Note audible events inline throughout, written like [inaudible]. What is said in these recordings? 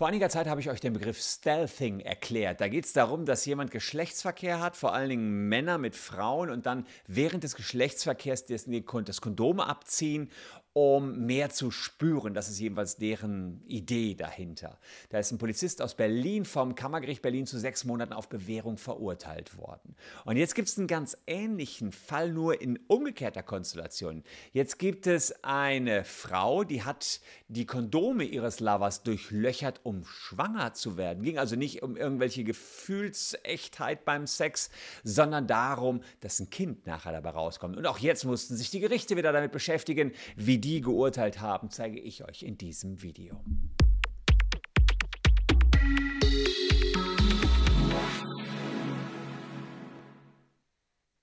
Vor einiger Zeit habe ich euch den Begriff Stealthing erklärt. Da geht es darum, dass jemand Geschlechtsverkehr hat, vor allen Dingen Männer mit Frauen und dann während des Geschlechtsverkehrs das Kondom abziehen um mehr zu spüren. Das ist jedenfalls deren Idee dahinter. Da ist ein Polizist aus Berlin vom Kammergericht Berlin zu sechs Monaten auf Bewährung verurteilt worden. Und jetzt gibt es einen ganz ähnlichen Fall, nur in umgekehrter Konstellation. Jetzt gibt es eine Frau, die hat die Kondome ihres Lovers durchlöchert, um schwanger zu werden. Ging also nicht um irgendwelche Gefühlsechtheit beim Sex, sondern darum, dass ein Kind nachher dabei rauskommt. Und auch jetzt mussten sich die Gerichte wieder damit beschäftigen, wie die geurteilt haben, zeige ich euch in diesem Video.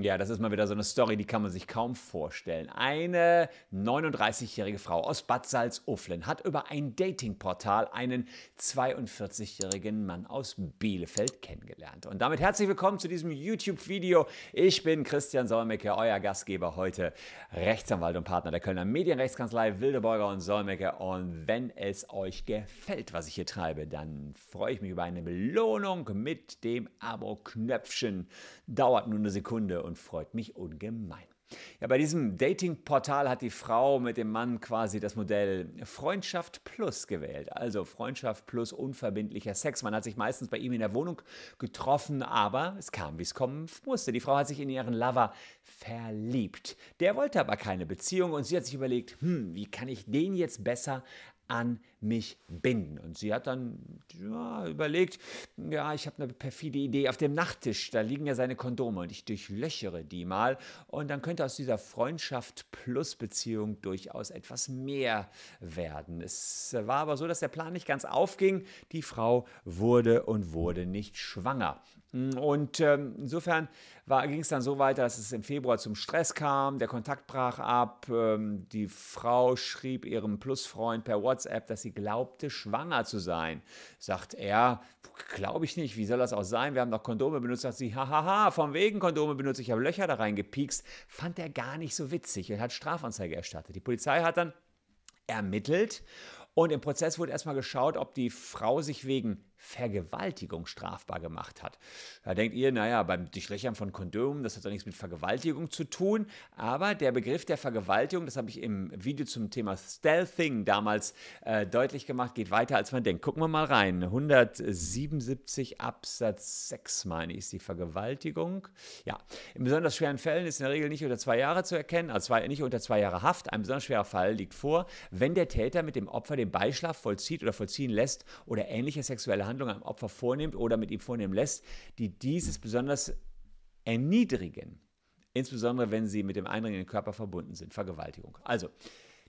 Ja, das ist mal wieder so eine Story, die kann man sich kaum vorstellen. Eine 39-jährige Frau aus Bad Salzuflen hat über ein Datingportal einen 42-jährigen Mann aus Bielefeld kennengelernt. Und damit herzlich willkommen zu diesem YouTube-Video. Ich bin Christian Solmecke, euer Gastgeber heute, Rechtsanwalt und Partner der Kölner Medienrechtskanzlei Wildeborger und Solmecke. Und wenn es euch gefällt, was ich hier treibe, dann freue ich mich über eine Belohnung mit dem Abo-Knöpfchen. Dauert nur eine Sekunde und freut mich ungemein. Ja, bei diesem Dating-Portal hat die Frau mit dem Mann quasi das Modell Freundschaft Plus gewählt. Also Freundschaft plus unverbindlicher Sex. Man hat sich meistens bei ihm in der Wohnung getroffen, aber es kam, wie es kommen musste. Die Frau hat sich in ihren Lover verliebt. Der wollte aber keine Beziehung und sie hat sich überlegt, hm, wie kann ich den jetzt besser an mich binden. Und sie hat dann ja, überlegt, ja, ich habe eine perfide Idee auf dem Nachttisch, da liegen ja seine Kondome und ich durchlöchere die mal und dann könnte aus dieser Freundschaft plus Beziehung durchaus etwas mehr werden. Es war aber so, dass der Plan nicht ganz aufging. Die Frau wurde und wurde nicht schwanger. Und ähm, insofern ging es dann so weiter, dass es im Februar zum Stress kam, der Kontakt brach ab, ähm, die Frau schrieb ihrem Plusfreund per WhatsApp, dass sie glaubte, schwanger zu sein. Sagt er, glaube ich nicht, wie soll das auch sein? Wir haben doch Kondome benutzt. Sagt sie, hahaha, von wegen Kondome benutzt, ich habe Löcher da reingepiekst. Fand er gar nicht so witzig und hat Strafanzeige erstattet. Die Polizei hat dann ermittelt und im Prozess wurde erstmal geschaut, ob die Frau sich wegen Vergewaltigung strafbar gemacht hat. Da denkt ihr, naja, beim Durchlöchern von Kondomen, das hat doch nichts mit Vergewaltigung zu tun. Aber der Begriff der Vergewaltigung, das habe ich im Video zum Thema Stealthing damals äh, deutlich gemacht, geht weiter, als man denkt. Gucken wir mal rein. 177 Absatz 6, meine ich, ist die Vergewaltigung. Ja, in besonders schweren Fällen ist in der Regel nicht unter zwei Jahre zu erkennen, also nicht unter zwei Jahre Haft. Ein besonders schwerer Fall liegt vor, wenn der Täter mit dem Opfer den Beischlaf vollzieht oder vollziehen lässt oder ähnliche sexuelle Handlungen am Opfer vornimmt oder mit ihm vornehmen lässt, die dieses besonders erniedrigen, insbesondere wenn sie mit dem eindringenden Körper verbunden sind, Vergewaltigung. Also,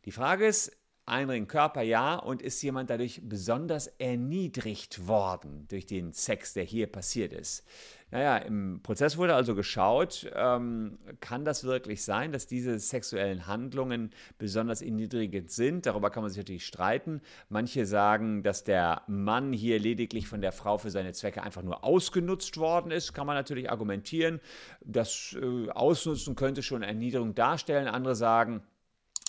die Frage ist, eindringenden Körper ja und ist jemand dadurch besonders erniedrigt worden durch den Sex, der hier passiert ist. Naja, im Prozess wurde also geschaut, ähm, kann das wirklich sein, dass diese sexuellen Handlungen besonders erniedrigend sind? Darüber kann man sich natürlich streiten. Manche sagen, dass der Mann hier lediglich von der Frau für seine Zwecke einfach nur ausgenutzt worden ist. Kann man natürlich argumentieren. Das äh, Ausnutzen könnte schon Erniedrigung darstellen. Andere sagen,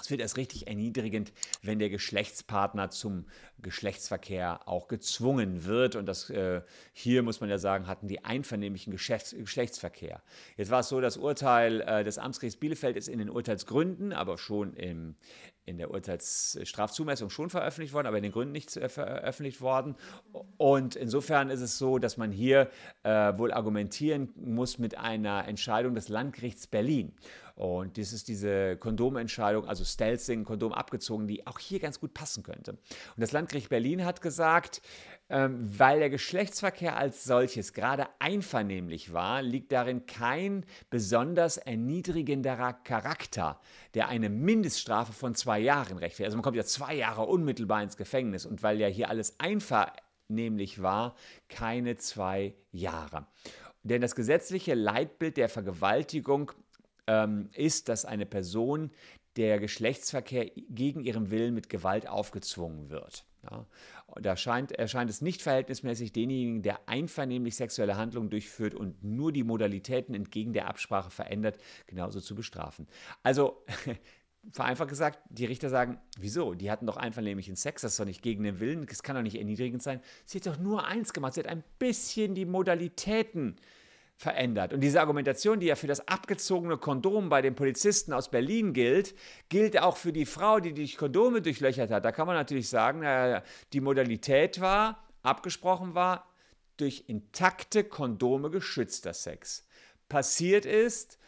es wird erst richtig erniedrigend, wenn der Geschlechtspartner zum Geschlechtsverkehr auch gezwungen wird. Und das äh, hier muss man ja sagen, hatten die einvernehmlichen Geschäfts Geschlechtsverkehr. Jetzt war es so, das Urteil äh, des Amtsgerichts Bielefeld ist in den Urteilsgründen, aber schon im, in der Urteilsstrafzumessung schon veröffentlicht worden, aber in den Gründen nicht äh, veröffentlicht worden. Und insofern ist es so, dass man hier äh, wohl argumentieren muss mit einer Entscheidung des Landgerichts Berlin. Und das ist diese Kondomentscheidung, also Stelzing, Kondom abgezogen, die auch hier ganz gut passen könnte. Und das Landgericht Berlin hat gesagt, ähm, weil der Geschlechtsverkehr als solches gerade einvernehmlich war, liegt darin kein besonders erniedrigenderer Charakter, der eine Mindeststrafe von zwei Jahren rechtfertigt. Also man kommt ja zwei Jahre unmittelbar ins Gefängnis und weil ja hier alles einvernehmlich war, keine zwei Jahre. Denn das gesetzliche Leitbild der Vergewaltigung ähm, ist, dass eine Person der Geschlechtsverkehr gegen ihren Willen mit Gewalt aufgezwungen wird. Ja, da scheint, erscheint es nicht verhältnismäßig, denjenigen, der einvernehmlich sexuelle Handlungen durchführt und nur die Modalitäten entgegen der Absprache verändert, genauso zu bestrafen. Also [laughs] vereinfacht gesagt, die Richter sagen, wieso? Die hatten doch einvernehmlichen Sex, das ist doch nicht gegen den Willen, das kann doch nicht erniedrigend sein. Sie hat doch nur eins gemacht, sie hat ein bisschen die Modalitäten verändert. Und diese Argumentation, die ja für das abgezogene Kondom bei den Polizisten aus Berlin gilt, gilt auch für die Frau, die die Kondome durchlöchert hat. Da kann man natürlich sagen, die Modalität war, abgesprochen war, durch intakte Kondome geschützter Sex. Passiert ist,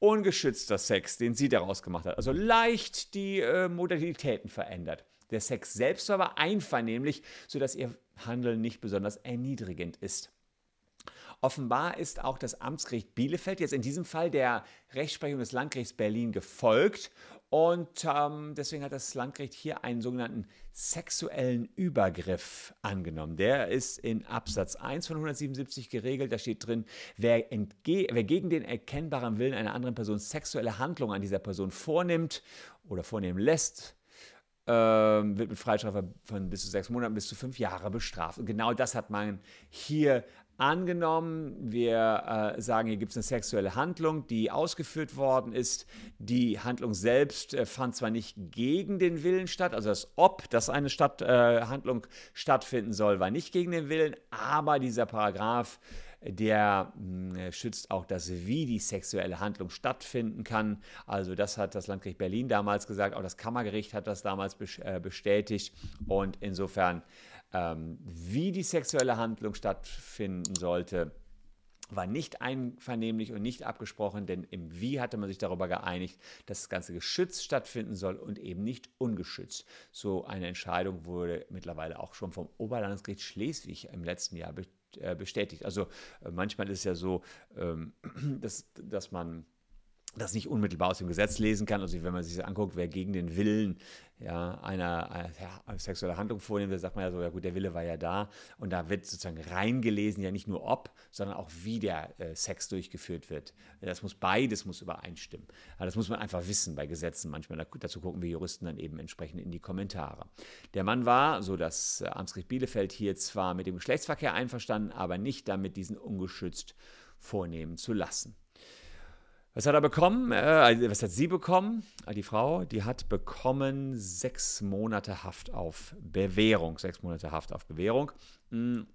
ungeschützter Sex, den sie daraus gemacht hat. Also leicht die äh, Modalitäten verändert. Der Sex selbst war aber einvernehmlich, sodass ihr Handeln nicht besonders erniedrigend ist. Offenbar ist auch das Amtsgericht Bielefeld jetzt in diesem Fall der Rechtsprechung des Landgerichts Berlin gefolgt und ähm, deswegen hat das Landgericht hier einen sogenannten sexuellen Übergriff angenommen. Der ist in Absatz 1 von 177 geregelt. Da steht drin, wer, wer gegen den erkennbaren Willen einer anderen Person sexuelle Handlungen an dieser Person vornimmt oder vornehmen lässt, ähm, wird mit Freistrafe von bis zu sechs Monaten bis zu fünf Jahre bestraft. Und genau das hat man hier Angenommen, wir äh, sagen, hier gibt es eine sexuelle Handlung, die ausgeführt worden ist. Die Handlung selbst äh, fand zwar nicht gegen den Willen statt, also das Ob, dass eine Stadt, äh, Handlung stattfinden soll, war nicht gegen den Willen, aber dieser Paragraph, der hm, äh, schützt auch das, wie die sexuelle Handlung stattfinden kann. Also das hat das Landgericht Berlin damals gesagt, auch das Kammergericht hat das damals äh, bestätigt und insofern ähm, wie die sexuelle Handlung stattfinden sollte, war nicht einvernehmlich und nicht abgesprochen, denn im Wie hatte man sich darüber geeinigt, dass das Ganze geschützt stattfinden soll und eben nicht ungeschützt. So eine Entscheidung wurde mittlerweile auch schon vom Oberlandesgericht Schleswig im letzten Jahr äh, bestätigt. Also äh, manchmal ist es ja so, ähm, [clears throat] dass, dass man das nicht unmittelbar aus dem Gesetz lesen kann. Also wenn man sich das anguckt, wer gegen den Willen ja, einer, einer ja, sexuelle Handlung vornimmt, da sagt man ja so, ja gut, der Wille war ja da. Und da wird sozusagen reingelesen, ja nicht nur ob, sondern auch wie der äh, Sex durchgeführt wird. Das muss beides muss übereinstimmen. Aber das muss man einfach wissen bei Gesetzen manchmal. dazu gucken wir Juristen dann eben entsprechend in die Kommentare. Der Mann war, so das äh, Amtsgericht Bielefeld hier, zwar mit dem Geschlechtsverkehr einverstanden, aber nicht damit, diesen ungeschützt vornehmen zu lassen. Was hat er bekommen? Äh, also, was hat sie bekommen? Ah, die Frau, die hat bekommen sechs Monate Haft auf Bewährung. Sechs Monate Haft auf Bewährung. Hm.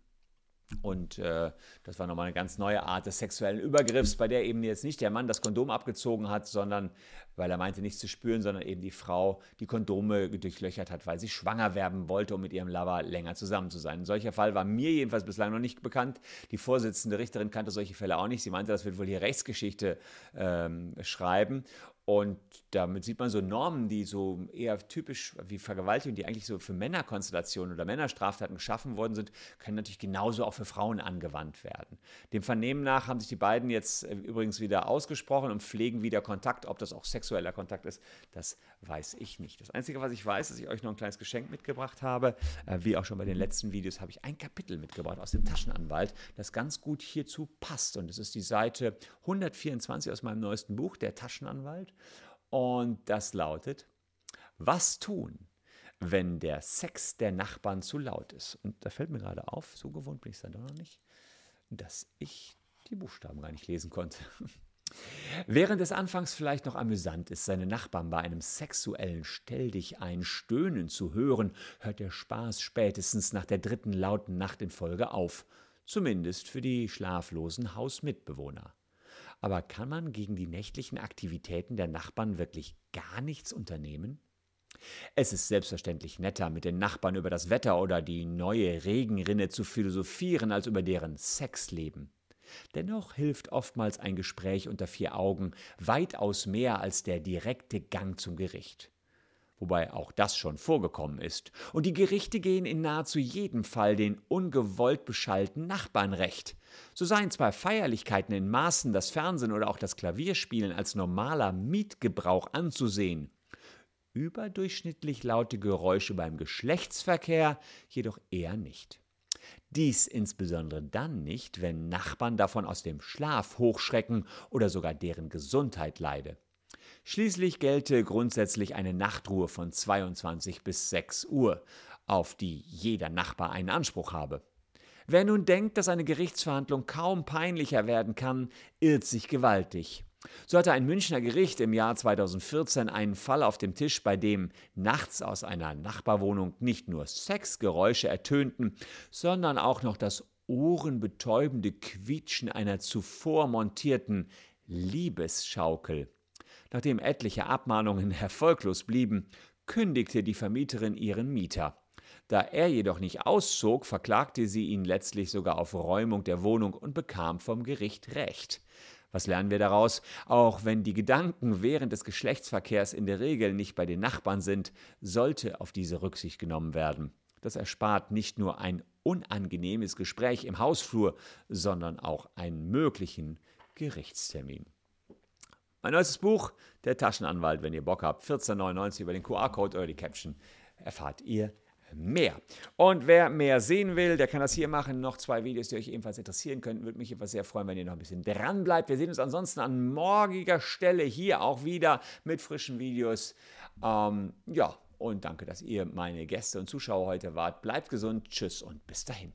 Und äh, das war nochmal eine ganz neue Art des sexuellen Übergriffs, bei der eben jetzt nicht der Mann das Kondom abgezogen hat, sondern weil er meinte, nichts zu spüren, sondern eben die Frau die Kondome durchlöchert hat, weil sie schwanger werden wollte, um mit ihrem Lover länger zusammen zu sein. Ein solcher Fall war mir jedenfalls bislang noch nicht bekannt. Die Vorsitzende Richterin kannte solche Fälle auch nicht. Sie meinte, das wird wohl hier Rechtsgeschichte ähm, schreiben. Und damit sieht man so Normen, die so eher typisch wie Vergewaltigung, die eigentlich so für Männerkonstellationen oder Männerstraftaten geschaffen worden sind, können natürlich genauso auch für Frauen angewandt werden. Dem Vernehmen nach haben sich die beiden jetzt äh, übrigens wieder ausgesprochen und pflegen wieder Kontakt. Ob das auch sexueller Kontakt ist, das weiß ich nicht. Das Einzige, was ich weiß, ist, dass ich euch noch ein kleines Geschenk mitgebracht habe. Äh, wie auch schon bei den letzten Videos habe ich ein Kapitel mitgebracht aus dem Taschenanwalt, das ganz gut hierzu passt. Und es ist die Seite 124 aus meinem neuesten Buch, Der Taschenanwalt. Und das lautet, was tun, wenn der Sex der Nachbarn zu laut ist? Und da fällt mir gerade auf, so gewohnt bin ich es dann doch noch nicht, dass ich die Buchstaben gar nicht lesen konnte. [laughs] Während es anfangs vielleicht noch amüsant ist, seine Nachbarn bei einem sexuellen Stelldichein stöhnen zu hören, hört der Spaß spätestens nach der dritten lauten Nacht in Folge auf, zumindest für die schlaflosen Hausmitbewohner. Aber kann man gegen die nächtlichen Aktivitäten der Nachbarn wirklich gar nichts unternehmen? Es ist selbstverständlich netter, mit den Nachbarn über das Wetter oder die neue Regenrinne zu philosophieren, als über deren Sexleben. Dennoch hilft oftmals ein Gespräch unter vier Augen weitaus mehr als der direkte Gang zum Gericht wobei auch das schon vorgekommen ist. Und die Gerichte gehen in nahezu jedem Fall den ungewollt beschallten Nachbarn recht. So seien zwar Feierlichkeiten in Maßen, das Fernsehen oder auch das Klavierspielen als normaler Mietgebrauch anzusehen. Überdurchschnittlich laute Geräusche beim Geschlechtsverkehr jedoch eher nicht. Dies insbesondere dann nicht, wenn Nachbarn davon aus dem Schlaf hochschrecken oder sogar deren Gesundheit leide. Schließlich gelte grundsätzlich eine Nachtruhe von 22 bis 6 Uhr, auf die jeder Nachbar einen Anspruch habe. Wer nun denkt, dass eine Gerichtsverhandlung kaum peinlicher werden kann, irrt sich gewaltig. So hatte ein Münchner Gericht im Jahr 2014 einen Fall auf dem Tisch, bei dem nachts aus einer Nachbarwohnung nicht nur Sexgeräusche ertönten, sondern auch noch das ohrenbetäubende Quietschen einer zuvor montierten Liebesschaukel. Nachdem etliche Abmahnungen [laughs] erfolglos blieben, kündigte die Vermieterin ihren Mieter. Da er jedoch nicht auszog, verklagte sie ihn letztlich sogar auf Räumung der Wohnung und bekam vom Gericht Recht. Was lernen wir daraus? Auch wenn die Gedanken während des Geschlechtsverkehrs in der Regel nicht bei den Nachbarn sind, sollte auf diese Rücksicht genommen werden. Das erspart nicht nur ein unangenehmes Gespräch im Hausflur, sondern auch einen möglichen Gerichtstermin. Mein neuestes Buch, Der Taschenanwalt, wenn ihr Bock habt, 14,99 über den QR-Code oder die Caption, erfahrt ihr mehr. Und wer mehr sehen will, der kann das hier machen. Noch zwei Videos, die euch ebenfalls interessieren könnten. Würde mich etwas sehr freuen, wenn ihr noch ein bisschen dran bleibt. Wir sehen uns ansonsten an morgiger Stelle hier auch wieder mit frischen Videos. Ähm, ja, und danke, dass ihr meine Gäste und Zuschauer heute wart. Bleibt gesund, tschüss und bis dahin.